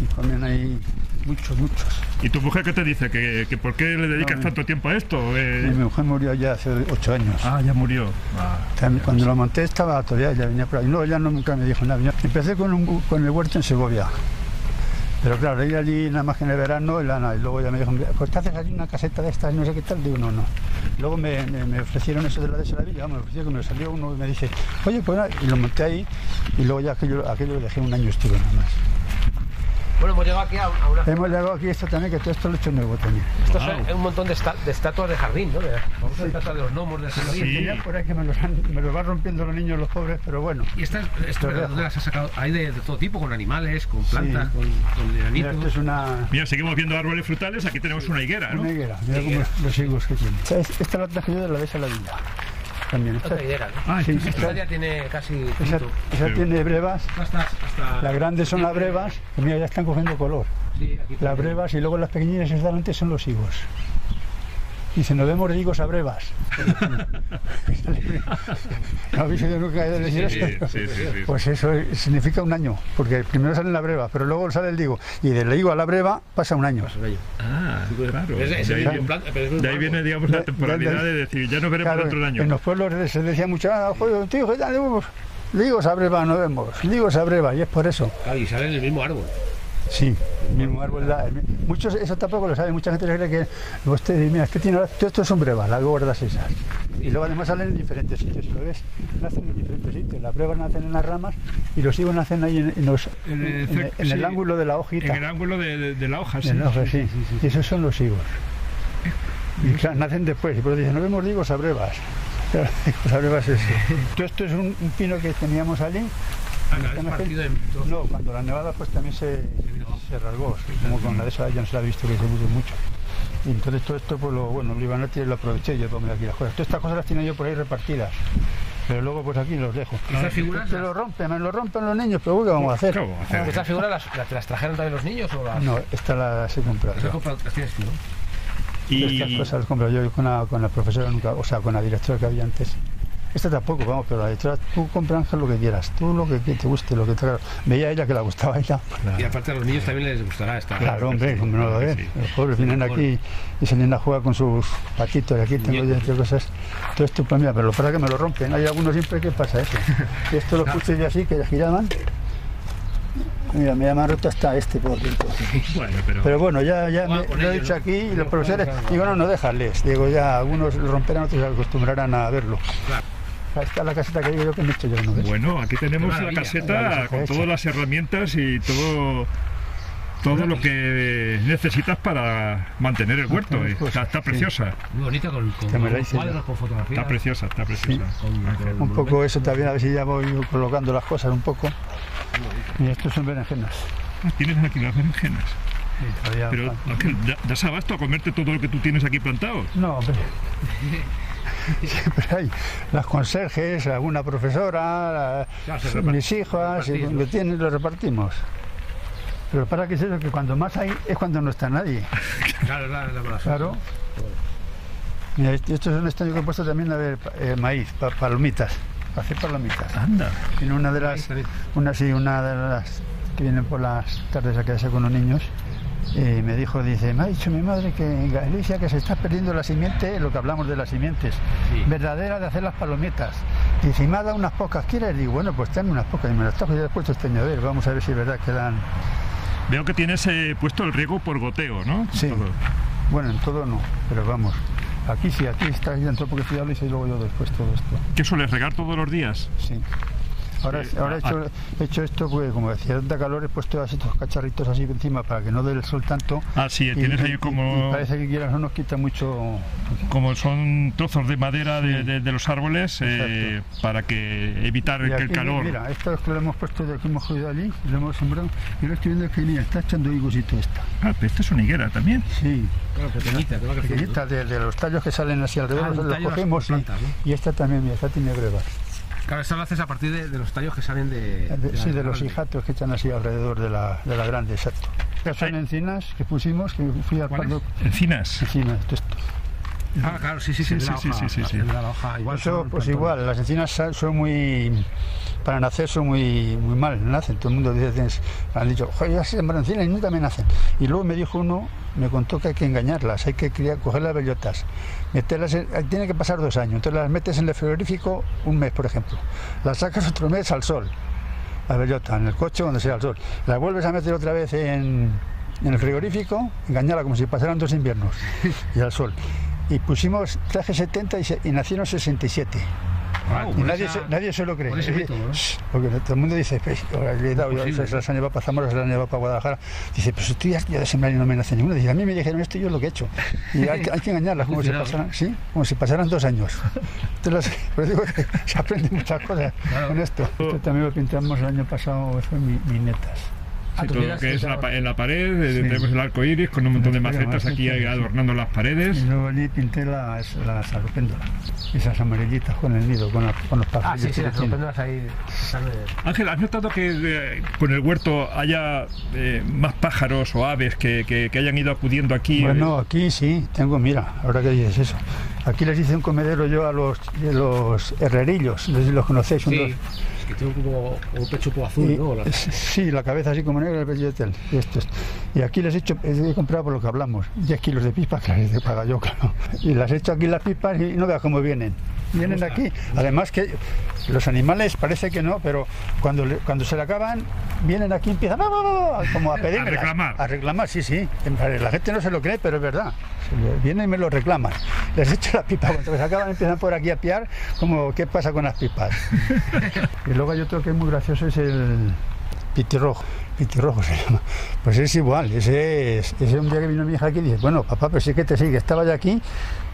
Y comen ahí muchos, muchos. ¿Y tu mujer qué te dice? ¿Que, que por qué le dedicas No, tanto tiempo a esto? Eh, mi mujer murió ya hace 8 años. Ah, ya murió. Ah. También Cuando lo monté estaba todavía, ya venía por ahí. No, ya no, nunca me dijo nada. Empecé con, un, con el huerto en Segovia. Pero claro, ir allí nada más que en el verano y, la, y luego ya me dijo, pues te haces allí una caseta de estas, no sé qué tal. Digo, no, no. Luego me, me- ofrecieron eso de la de la me ofrecieron que me salió uno y me dice, oye, pues nada, y lo monté ahí y luego ya aquello, aquello lo dejé un año estuve nada más. Bueno, hemos llegado aquí a, a una. Hemos llegado aquí esto también, que todo esto lo he hecho nuevo también. Esto Wow. es un montón de, esta- de estatuas de jardín, ¿no? De, vamos a estatuas de los gnomos del jardín. Sí. Tenía por ahí que me los, han- me los van rompiendo los niños, los pobres, pero bueno. Y estas, esto, ¿de las has sacado? Hay de, de todo tipo, con animales, con plantas, Sí. con, con Mira, es una, Mira, seguimos viendo árboles frutales. Aquí tenemos una higuera, ¿no? Una higuera, mira cómo los higos que tiene. Esta, es- la traje yo de la de Saladilla. También. Esta, Otra higuera, ¿no? Ah, sí, Esta ya tiene casi. esa, fruto. esa Sí. tiene brevas. Hasta, hasta, Las grandes son las brevas, que mira, ya están cogiendo color. Sí, aquí Las brevas y luego las pequeñinas que están antes son los higos. Y si nos vemos de higos a brevas. ¿No habéis oído nunca decir Sí, eso? sí, sí, sí. Pues eso es- significa un año, porque primero sale la breva, pero luego sale el digo. Y del higo a la breva pasa un año. Ah, claro. De, ahí viene, de ahí digamos, la temporalidad de- de decir, ya nos veremos Claro, dentro de un año. En los pueblos se decía mucho, ah, joder, tío, ya vemos. Digo Sabreva, no vemos. Digo Sabreva, y es por eso. Claro, y sale en el mismo árbol. Sí, el mismo árbol da. el Muchos, eso tampoco lo saben, mucha gente se cree que usted dice, mira, es que tiene, todo esto son brevas, las gordas esas. Y luego además salen en diferentes sitios, si lo ves, nacen en diferentes sitios. Las brevas nacen en las ramas y los higos nacen ahí en, en los- En el en sí, ángulo de la hojita. En el ángulo de, de- de la hoja, sí. En la hoja, sí. Y esos son los higos. Y claro, nacen después. Y por eso dicen, no vemos higos a brevas. Claro, higos a brevas es eso. Todo esto es un, un pino que teníamos allí. Ah, es partido en. No, cuando la nevada pues también se, se rasgó, como con la de esa ya no se la ha visto que se puso mucho. Y entonces todo esto, pues lo, bueno, lo iban a tirar, lo aproveché yo para aquí las cosas. Todas estas cosas las tenía yo por ahí repartidas. Pero luego pues aquí los dejo. ¿Estas figuras? Se lo rompen, me lo rompen los niños, pero ¿qué vamos a hacer? ¿Qué vamos a hacer? ¿Estas figuras las, las, las trajeron también los niños o las, No, esta la he comprado. las, comprado- las tienes tú, ¿no? Estas Y cosas las compro yo con la, con la profesora nunca, o sea, con la directora que había antes. Esta tampoco, vamos, pero la directora, tú compra Ángel lo que quieras, tú lo que te guste, lo que te Veía ella que le gustaba ella. Y aparte a los niños también les gustará esta. Claro, hombre, como no lo ves. sí. Los pobres vienen aquí y salen a jugar con sus patitos. Y aquí tengo yo entre cosas. Todo esto, pues mira, pero lo para que me lo rompen. Hay algunos siempre que pasa eso. Y esto lo puse yo así, que giraban. Mira, me llaman roto hasta este por dentro. bueno, pero, Pero bueno, ya, ya me, lo he dicho aquí y los profesores, digo, no, no, déjales. Digo, ya, algunos lo romperán, otros se acostumbrarán a verlo. Claro. Ahí está la caseta que digo yo que me he hecho yo, ¿no ves? bueno, aquí tenemos la caseta con todas las herramientas y todo todo lo que necesitas para mantener el huerto. Mantener Está, está sí. preciosa, Muy bonita con, con, con cuadros, con fotografías. está preciosa, está preciosa. con- Ángel. con- Un poco eso también, a ver si ya voy colocando las cosas un poco. Y estos son berenjenas. Ah, Tienes aquí las berenjenas. Todavía Pero. Ángel, ¿da- ¿das abasto a comerte todo lo que tú tienes aquí plantado? No, hombre. Siempre hay las conserjes, alguna profesora, Claro, la- mis hijas, y lo tienen lo repartimos. Pero para que es eso, que cuando más hay es cuando no está nadie. Claro, es suerte. Claro. Mira, est- estos son estos que he puesto también a ver, eh, maíz, pa- palomitas, para hacer palomitas. Anda. Tiene una de las, una sí, una de las que vienen por las tardes a quedarse con los niños. Y me dijo, dice, me ha dicho mi madre que en Galicia que se está perdiendo la simiente, lo que hablamos de las simientes, Sí. verdadera de hacer las palomitas. Y me ha dado unas pocas, ¿quieres? Digo, bueno, pues tenme unas pocas. Y me las trajo y después este año, a ver, vamos a ver si es verdad que dan... Veo que tienes eh, puesto el riego por goteo, ¿no? Sí. Todo. Bueno, en todo no, pero vamos. Aquí sí, aquí está dentro porque estoy ya lo hice y luego yo después todo esto. ¿Qué sueles regar todos los días? Sí. Ahora, Sí, ahora he, ah, hecho, he hecho esto porque como decía tanta calor he puesto así estos cacharritos así encima para que no dé el sol tanto. Ah, sí, Y- tienes y- ahí y- como, y parece que quieras no quita mucho. como son trozos de madera de, de- de los árboles eh, para que evitar Y que el aquí, calor... Mira, esto es que lo hemos puesto de aquí, hemos cogido allí, lo hemos sembrado. Y lo estoy viendo que mira, está echando higos y todo esto. Ah, pero esta es una higuera también. Sí, Claro, pequeñita, que pequeñitas de, de los tallos que salen así alrededor, Ah, los tallos cogemos y, plantas, ¿no? y esta también, mira, esta tiene brevas. Claro, esto lo haces a partir de, de los tallos que salen de. Sí, de los hijatos que echan así alrededor de la, de la grande, exacto. Estas son Ay. encinas que pusimos, que fui palo. Encinas. Encinas, esto, esto. Ah, claro, sí, sí, sí. Sí, sí, sí, sí, sí. de la hoja, igual Eso, pues plantones. igual, las encinas son muy. Para nacer son muy, muy mal, nacen. Todo el mundo dice, tienes- han dicho, joder, ya se sembran encinas y nunca me nacen. Y luego me dijo uno, me contó que hay que engañarlas, hay que criar, coger las bellotas, meterlas, en- eh, tiene que pasar dos años. Entonces las metes en el frigorífico un mes, por ejemplo. Las sacas otro mes al sol, la bellota, en el coche cuando sea al sol. Las vuelves a meter otra vez en, en el frigorífico, engañarla como si pasaran dos inviernos y al sol. Y pusimos traje 70 y, se- y nacieron 67. Nadie, esa- se, nadie se lo cree. Porque todo el mundo dice, pues, le he dado, yo, Imposible, se las han llevado para Zamora, se las han llevado para Guadalajara. Dice, pues estoy ya de sembrar y no me nace ninguna. Dice, a mí me dijeron esto y yo es lo que he hecho. Y hay, que- hay que engañarlas, como si, pasaran, ¿sí? como si pasaran dos años. Entonces, pues digo que se aprende muchas cosas Claro. con esto. Esto también lo pintamos el año pasado, fue mi, mi netas. Ah, Sí, todo lo que es la en la pared, eh, Sí. tenemos el arco iris con un montón de macetas aquí adornando las paredes. Y luego allí pinté las, las alopéndolas, esas amarillitas con el nido, con, la- con los Ah, pajarillos sí, sí, las ahí. eh, Ángel, ¿has notado que eh, con el huerto haya eh, más pájaros o aves que, que- que hayan ido acudiendo aquí? Bueno, aquí sí, tengo, mira, ahora que dices eso. Aquí les hice un comedero yo a los, los herrerillos, no sé si los conocéis. son Sí, dos- que tiene como un pecho poco azul, y- ¿no? La- sí, la cabeza así como negra, el pecho de tel, y esto es. Y aquí les he hecho, he comprado por lo que hablamos, 10 kilos de pipas, que les he pagado yo, claro. Y las he hecho aquí las pipas y no veas cómo vienen. Vienen aquí. Además que los animales parece que no, pero cuando, le- cuando se le acaban, vienen aquí y empiezan "Ah, ah, ah", como a pedir. reclamar. A reclamar, sí, sí. La gente no se lo cree, pero es verdad. Vienen y me lo reclaman. Les echo la pipa, cuando se acaban empiezan por aquí a piar, como ¿qué pasa con las pipas? y luego hay otro que es muy gracioso, es el pitirrojo. Pitirrojo se llama. Pues es igual, ese es, ese un día que vino mi hija aquí y dice, bueno, papá, pero sí que te sigue, estaba yo aquí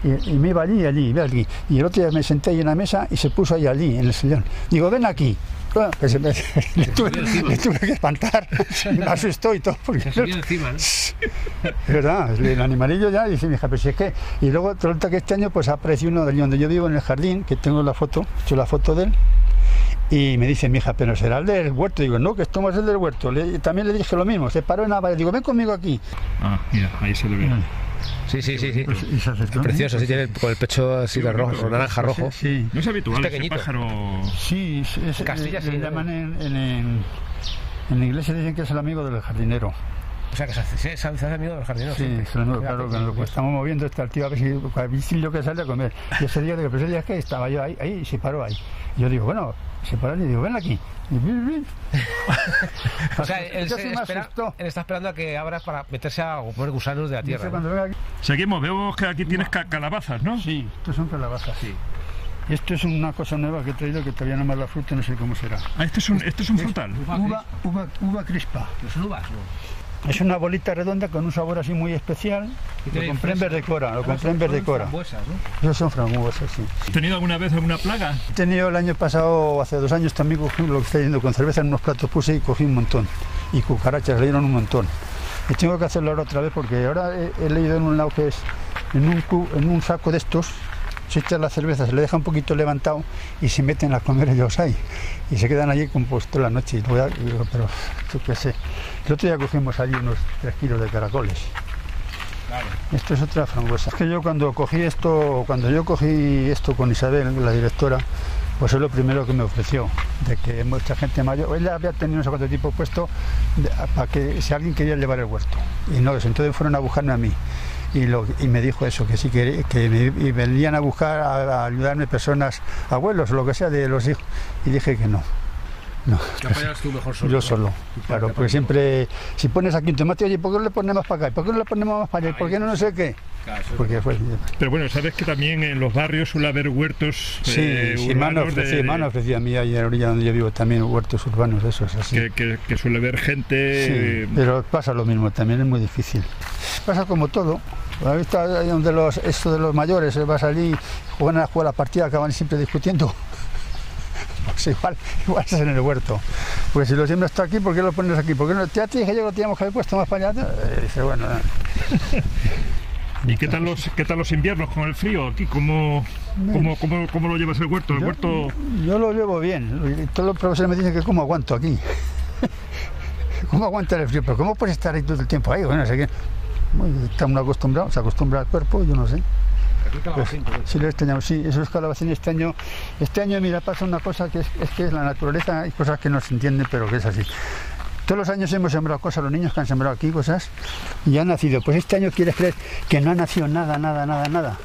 y, y me iba allí, allí, ve aquí. Y el otro día me senté ahí en la mesa y se puso ahí allí, en el sillón. Digo, ven aquí. Bueno, que se me, le, tuve, le tuve que espantar, me asustó y todo. Porque, Se encima, ¿no? es verdad, el animalillo ya dice mi hija, pero si es que. Y luego resulta que este año pues apareció uno de donde yo vivo en el jardín, que tengo la foto, he hecho la foto de él. Y me dice mi hija, pero será el del huerto. Digo, no, que esto no es el del huerto. Le- también le dije lo mismo, se paró en la valla. Digo, ven conmigo aquí. Ah, mira, ahí se le ve. Sí, sí, sí. sí. Pues, y se acercó. Precioso, sí, tiene el- con el pecho así de rojo, naranja rojo. Sí, No es habitual Es ese pequeñito. pájaro. sí, es, es- Castilla le, sí, le llaman en, en, en- en la iglesia dicen que es el amigo del jardinero. O sea, que se hace, se, hace amigo del jardinero. Sí, es el amigo, claro, que lo que estamos moviendo está el tío a ver si a ver si yo que sale a comer. Y ese día, digo, pero ese día es que estaba yo ahí, ahí y se paró ahí. Y yo digo, bueno, se paró y digo, ven aquí. Y. O sea, él, se espera, está esperando a que abras para meterse a comer gusanos de la tierra. ¿no? cuando venga aquí, Seguimos, vemos que aquí tienes ca- calabazas, ¿no? Sí, estos son calabazas. Sí. Esto es una cosa nueva que he traído que todavía no me da fruta, no sé cómo será. Ah, este es un, este es un frutal. Uva, uva, uva crispa. ¿No son uvas? No. Es una bolita redonda con un sabor así muy especial. Lo compré en verde cora, lo compré en verde cora. Esos son frambuesas, sí. ¿Has tenido alguna vez alguna plaga? He tenido el año pasado, hace dos años, también cogí lo que está yendo con cerveza en unos platos, puse y cogí un montón. Y cucarachas, le dieron un montón. Y tengo que hacerlo ahora otra vez porque ahora he, he leído en un lado que es en un, cu- en un saco de estos, se echa la cerveza, se le deja un poquito levantado y se meten a comer ellos ahí. Y se quedan allí compuestos toda la noche. Y luego ya- digo, pero yo qué sé. El otro día cogimos allí unos tres kilos de caracoles. Esto es otra frambuesa. Es que yo cuando cogí esto, cuando yo cogí esto con Isabel, la directora, pues es lo primero que me ofreció, de que mucha gente mayor, ella había tenido no sé cuánto tiempo puesto de- para que si alguien quería llevar el huerto. Y no, entonces fueron a buscarme a mí. Y, lo- y me dijo eso, que sí que, que me, y venían a buscar a, a ayudarme personas, abuelos lo que sea de los hijos. Y dije que no. No, Lo apañas tú mejor solo. yo ¿no? solo, claro, porque siempre, si pones aquí un tomate, oye, ¿por qué no le ponemos para acá? ¿Por qué no le ponemos más para allá? ¿Por qué no no sé qué? Eso es Porque fue, Pero bueno, sabes que también en los barrios suele haber huertos sí, eh, sí, urbanos de- ofrecido, me han ofrecido a mí ahí en la orilla donde yo vivo también huertos urbanos de esos así. que, que- que suele haber gente. Sí, eh, pero pasa lo mismo, también es muy difícil. Pasa como todo. Donde los, esto de los mayores, eh, vas allí, juegan a jugar la partida, acaban siempre discutiendo. Pues igual, igual es en el huerto. Pues si lo siembras tú aquí, ¿por qué lo pones aquí? ¿Por qué no? Ya te dije yo que lo teníamos que haber puesto más para allá. Eh, dice, bueno, ¿Y qué tal los qué tal los inviernos con el frío aquí? ¿Cómo, cómo, cómo, cómo lo llevas el huerto? El Yo- huerto Yo lo llevo bien. Todos los profesores me dicen que cómo aguanto aquí. ¿Cómo aguanta el frío? Pero ¿cómo puedes estar ahí todo el tiempo ahí? Bueno, sé que está uno acostumbrado, se acostumbra al cuerpo, yo no sé. Aquí calabacín, ¿no? Sí, lo extrañamos, sí, eso es calabacín este año. Este año, mira, pasa una cosa que es, es que es la naturaleza, hay cosas que no se entienden, pero que es así. Todos los años hemos sembrado cosas, los niños que han sembrado aquí cosas, y han nacido. Pues este año quieres creer que no ha nacido nada, nada, nada, nada.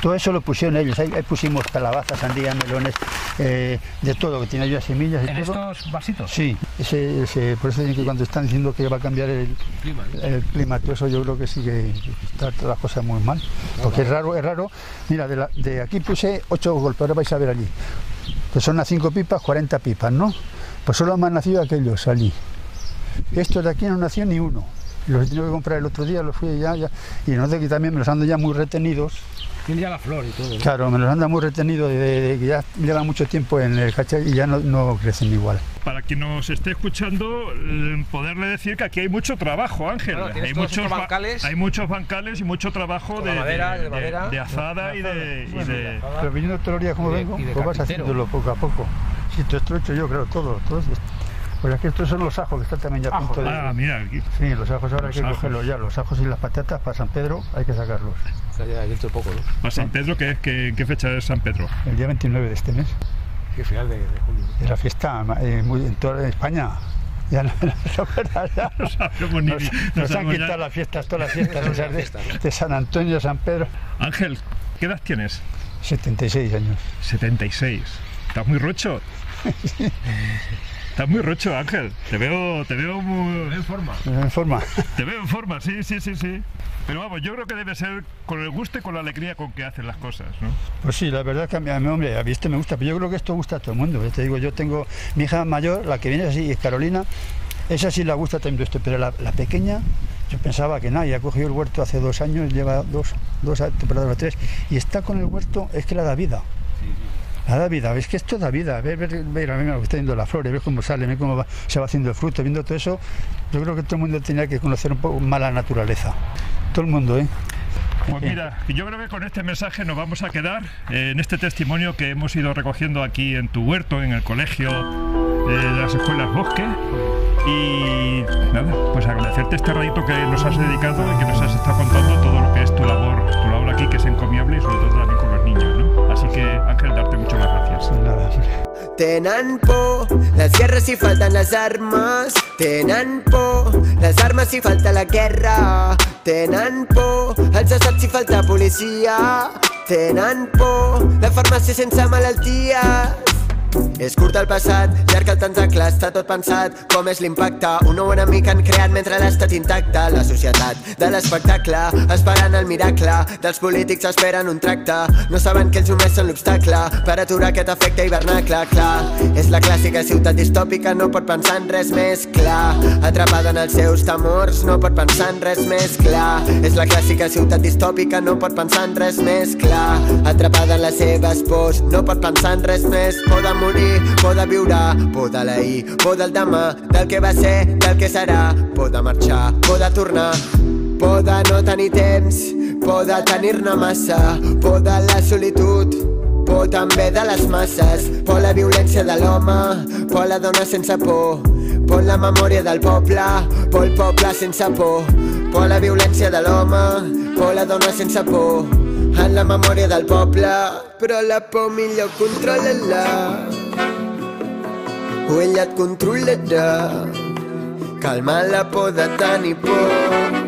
Todo eso lo pusieron ellos. Ahí, ahí pusimos calabazas, sandías, melones, eh, de todo, que tiene ya semillas y ¿En todo. estos vasitos? Sí, ese, ese- por eso dicen que cuando están diciendo que va a cambiar el, Clima, el clima, todo eso yo creo que sí que está todas las cosas muy mal. Porque es raro, es raro. Mira, de, la- de aquí puse 8 golpes, ahora vais a ver allí. Pues son las 5 pipas, 40 pipas, ¿no? Pues solo han nacido aquellos allí. Estos de aquí no nació ni uno. Los he tenido que comprar el otro día, los fui ya, ya. Y no de que también me los ando ya muy retenidos. Tiene ya la flor y todo. ¿no? Claro, me los anda muy retenidos de, de- de que ya llevan mucho tiempo en el cachet y ya no, no crecen igual. para quien nos esté escuchando, eh, poderle decir que aquí hay mucho trabajo, Ángel. Claro, hay, ba- bancales. hay muchos bancales y mucho trabajo de, madera, de- de madera. de azada y de, y de- Pero viniendo todos los días como vengo, pues vas haciéndolo poco a poco. Sí, todo esto hecho yo, creo, todo. todo esto. Pues es que estos son los ajos que están también ya a punto de... Ah, mira, aquí. Sí, los ajos ahora Los hay que ajos. cogerlos ya. Los ajos y las patatas para San Pedro hay que sacarlos. Ya dentro de poco, ¿no? ¿A San Pedro qué, qué, qué fecha es San Pedro? El día 29 de este mes. Que final de, de julio. Es la fiesta eh, muy, en toda España. Ya no, no ya. Sabemos ni- Nos, no nos han ya. quitado las fiestas, todas las fiestas esas de, de San Antonio, San Pedro. Ángel, ¿qué edad tienes? 76 años. 76. ¿Estás muy rocho? Estás muy rocho, Ángel. Te veo, te veo muy... En forma. En forma. Te veo en forma, sí, sí, sí, sí. Pero vamos, yo creo que debe ser con el gusto y con la alegría con que hacen las cosas, ¿no? Pues sí, la verdad que a mí, a mí, hombre, a mí esto me gusta, pero yo creo que esto gusta a todo el mundo. Te digo, yo tengo mi hija mayor, la que viene así, es Carolina, esa sí la gusta también esto, pero la, la pequeña, yo pensaba que nada, ya cogió el huerto hace dos años, lleva dos, dos temporadas o tres, y está con el huerto, es que la da vida. La da vida, es que esto da vida. Ver, ver, a mí me está viendo las flores, ver cómo sale, ver cómo va- se va haciendo el fruto, viendo todo eso. Yo creo que todo el mundo tenía que conocer un poco más la naturaleza. Todo el mundo, ¿eh? Pues mira, yo creo que con este mensaje nos vamos a quedar eh, en este testimonio que hemos ido recogiendo aquí en tu huerto, en el colegio eh, de las escuelas Bosque. Y nada, pues agradecerte este ratito que nos has dedicado y que nos has estado contando todo lo que es tu labor, tu labor aquí, que es encomiable y sobre todo también con los niños, ¿no? Así que Ángel, darte muchas gracias. Nada. Les guerres si falten les armes. Tenen por les armes si falta la guerra. Tenen por els assaigs si falta policia. Tenen por la farmàcia sense malalties. És curt el passat, llarg el tentacle, està tot pensat com és l'impacte. Un nou enemic han creat mentre l'estat intacte. La societat de l'espectacle, esperant el miracle. Dels polítics esperen un tracte, no saben que ells només són l'obstacle per aturar aquest efecte hivernacle. Clar, és la clàssica ciutat distòpica, no pot pensar en res més clar. Atrapada en els seus temors, no pot pensar en res més clar. És la clàssica ciutat distòpica, no pot pensar en res més clar. Atrapada en les seves pors, no pot pensar en res més. Por de morir, por de viure, por de l'ahir, por del demà, del que va ser, del que serà, por de marxar, por de tornar, por de no tenir temps, por de tenir-ne massa, por de la solitud, por també de les masses, por la violència de l'home, por la dona sense por, por la memòria del poble, por el poble sense por, por la violència de l'home, por la dona sense por, en la memòria del poble, però la por millor controla-la. O ella et controlarà. Calma la por de tenir por.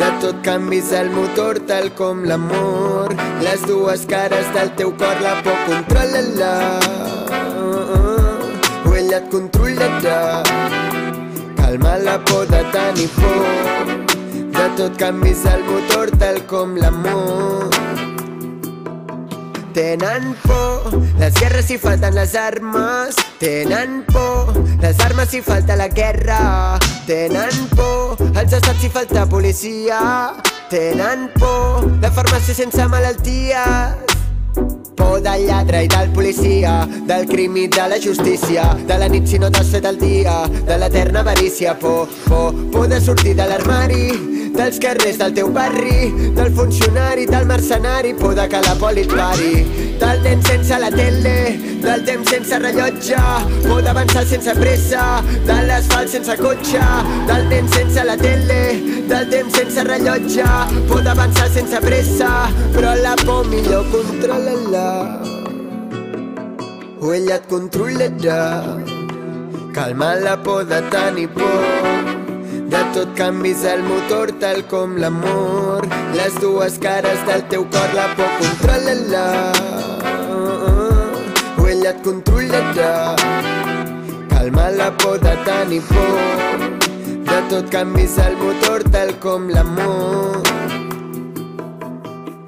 De tot canvis el motor tal com l'amor. Les dues cares del teu cor, la por controla-la. O ella et controlarà. Calma la por de tenir por. De tot canvis el motor tal com l'amor. Tenen por les guerres si falten les armes. Tenen por les armes si falta la guerra. Tenen por els estats si falta policia. Tenen por la farmàcia sense malalties. Por del lladre i del policia, del crim i de la justícia, de la nit si no t'has fet el dia, de l'eterna avarícia. Por, por, por de sortir de l'armari, dels carrers del teu barri, del funcionari, del mercenari, por de que la poli et pari, del temps sense la tele, del temps sense rellotge, por d'avançar sense pressa, de l'asfalt sense cotxe, del temps sense la tele, del temps sense rellotge, por d'avançar sense pressa, però la por millor controla-la. O ella et controlarà. Calma la por de tenir por. De tot canvis el motor tal com l'amor. Les dues cares del teu cor, la por controla-la. Et controlarà. Calma la por de tenir por. De tot canvis el motor tal com l'amor.